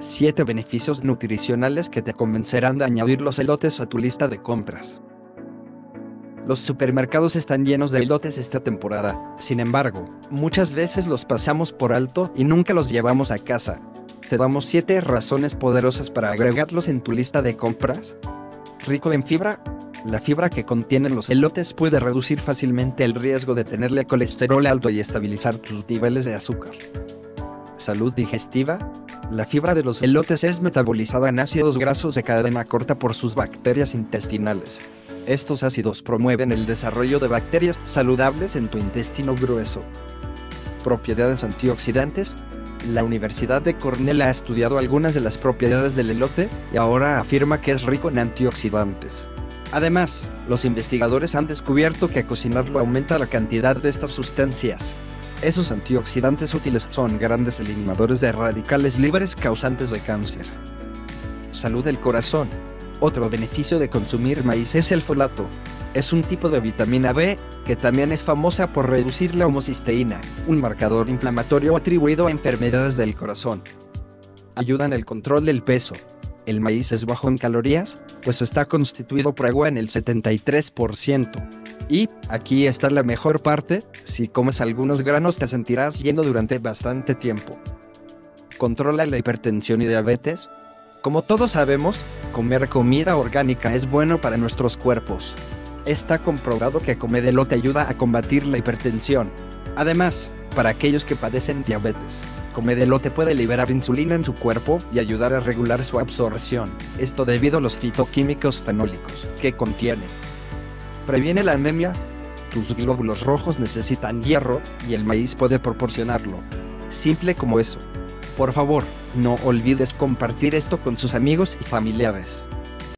7 beneficios nutricionales que te convencerán de añadir los elotes a tu lista de compras. Los supermercados están llenos de elotes esta temporada, sin embargo, muchas veces los pasamos por alto y nunca los llevamos a casa. Te damos 7 razones poderosas para agregarlos en tu lista de compras. Rico en fibra, la fibra que contienen los elotes puede reducir fácilmente el riesgo de tenerle colesterol alto y estabilizar tus niveles de azúcar. Salud digestiva, la fibra de los elotes es metabolizada en ácidos grasos de cadena corta por sus bacterias intestinales. Estos ácidos promueven el desarrollo de bacterias saludables en tu intestino grueso. Propiedades antioxidantes. La Universidad de Cornell ha estudiado algunas de las propiedades del elote y ahora afirma que es rico en antioxidantes. Además, los investigadores han descubierto que cocinarlo aumenta la cantidad de estas sustancias. Esos antioxidantes útiles son grandes eliminadores de radicales libres causantes de cáncer. Salud del corazón. Otro beneficio de consumir maíz es el folato. Es un tipo de vitamina B que también es famosa por reducir la homocisteína, un marcador inflamatorio atribuido a enfermedades del corazón. Ayuda en el control del peso. El maíz es bajo en calorías, pues está constituido por agua en el 73%. Y, aquí está la mejor parte, si comes algunos granos te sentirás lleno durante bastante tiempo. Controla la hipertensión y diabetes. Como todos sabemos, comer comida orgánica es bueno para nuestros cuerpos. Está comprobado que comer elote ayuda a combatir la hipertensión. Además, para aquellos que padecen diabetes, comer elote puede liberar insulina en su cuerpo y ayudar a regular su absorción, esto debido a los fitoquímicos fenólicos que contiene. Previene la anemia. Tus glóbulos rojos necesitan hierro y el maíz puede proporcionarlo. Simple como eso. Por favor, no olvides compartir esto con sus amigos y familiares.